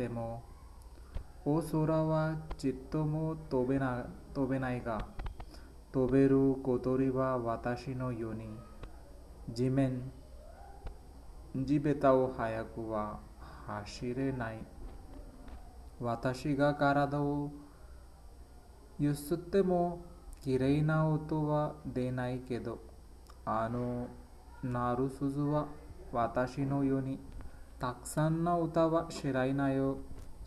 ても大空はちっとも飛べな飛べないが飛べる小鳥は私のように。地面地べたを早くは走れない。私が体をゆすってもきれいな音は出ないけどあのなる鈴は私のように。たくさんの歌は知らないよ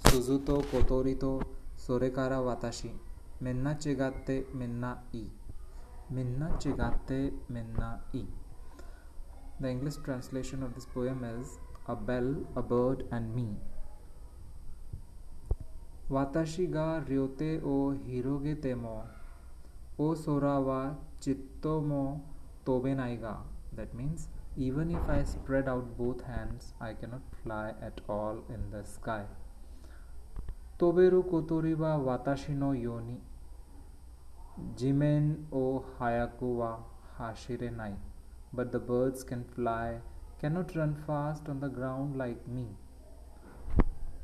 鈴と小鳥とそれから私みんな違ってみんないいみんな違ってみんないい The English translation of this poem is A bell, a bird, and me. 私が両手を広げても、お空はちっとも飛べないが。That means, Even if I spread out both hands, I cannot fly at all in the sky. Toberu kotoriba watashi no yoni. Jimen o hayaku wa hashire nai. But the birds can fly, cannot run fast on the ground like me.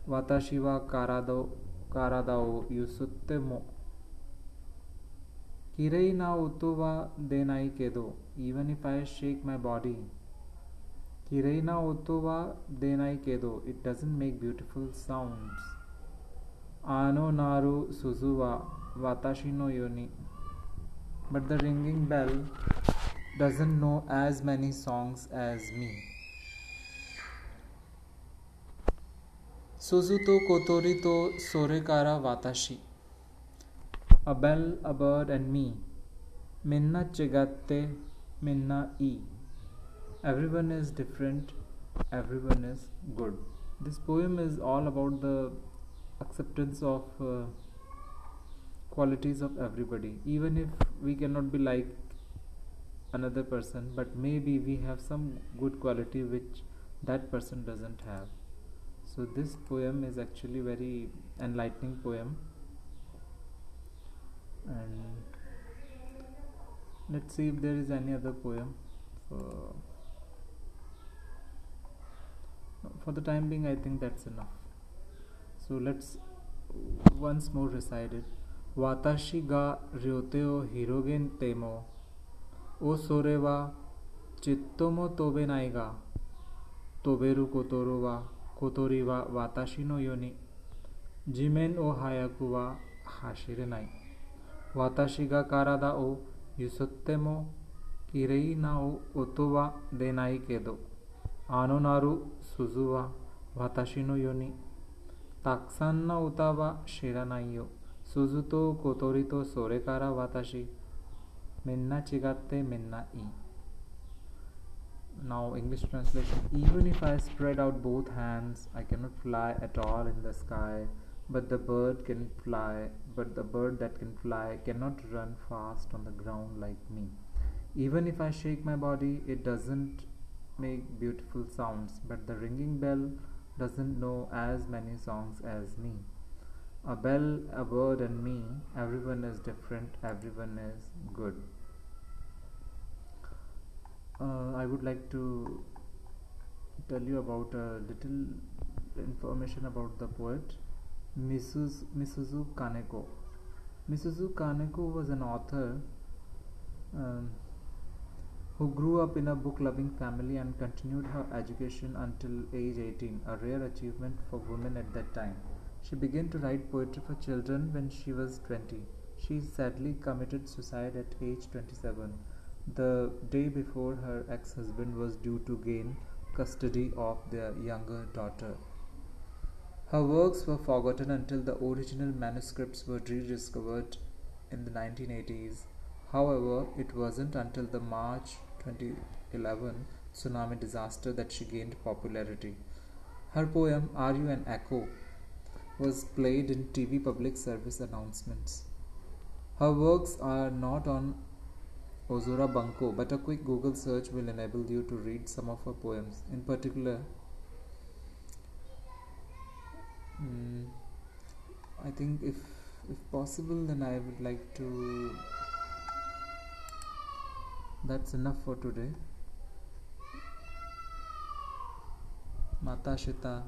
Watashi wa karado, karada o yusutte mo. Kirei na oto wa denai kedo. Even if I shake my body, हिरेना ओतोवा देनाई केदो it doesn't make beautiful sound आनो नारो सुजुवा वाताशिनो योनी but the ringing bell doesn't know as many songs as me सुजु तो कोतोरी तो सोरे कारा वाताशी a bell a bird and me मिन्ना चिगत्ते, मिन्ना ई. Everyone is different, everyone is good. This poem is all about the acceptance of uh, qualities of everybody. Even if we cannot be like another person but maybe we have some good quality which that person doesn't have so this poem is actually very enlightening poem and let's see if there is any other poem for for the time being i think that's enough so let's once more recite it watashi ga ryote o hirogen temo おそれはちっとも飛べないが、飛べることは小鳥は私のように、地面を早くは走れない。私が体をゆすっても、きれいな音は出ないけど、Anonaru सुजुवा वाताशिनो योनी yoni. उतावा no uta wa shiranai yo. Suzu to kotori मिन्ना sore kara watashi. Now English translation. Even if I spread out both hands, I cannot fly at all in the sky. But the bird can fly, but the bird that can fly cannot run fast on the ground like me. Even if I shake my body, it doesn't make beautiful sounds but the ringing bell doesn't know as many songs as me a bell, a bird, and me, everyone is different, everyone is good. Uh, I would like to tell you about a little information about the poet Misuzu, Misuzu Kaneko. Misuzu Kaneko was an author um, who grew up in a book loving family and continued her education until age 18, a rare achievement for women at that time. She began to write poetry for children when she was 20. She sadly committed suicide at age 27, the day before her ex husband was due to gain custody of their younger daughter. Her works were forgotten until the original manuscripts were rediscovered in the 1980s. However, it wasn't until the March 2011 tsunami disaster that she gained popularity. Her poem, Are You an Echo? was played in TV public service announcements. Her works are not on Aozora Bunko, but a quick Google search will enable you to read some of her poems. In particular, mm, I think if if possible, then I would like to. That's enough for today. Mata Shita.